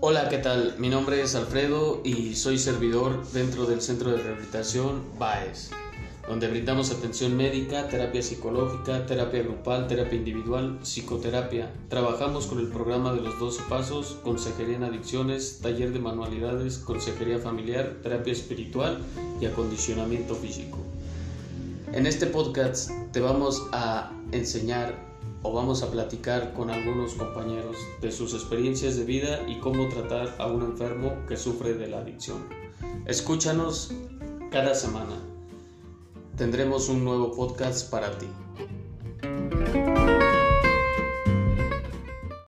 Hola, ¿qué tal? Mi nombre es Alfredo y soy servidor dentro del Centro de Rehabilitación BAES, donde brindamos atención médica, terapia psicológica, terapia grupal, terapia individual, psicoterapia. Trabajamos con el programa de los 12 pasos, consejería en adicciones, taller de manualidades, consejería familiar, terapia espiritual y acondicionamiento físico. En este podcast te vamos a enseñar o vamos a platicar con algunos compañeros de sus experiencias de vida y cómo tratar a un enfermo que sufre de la adicción. Escúchanos cada semana. Tendremos un nuevo podcast para ti.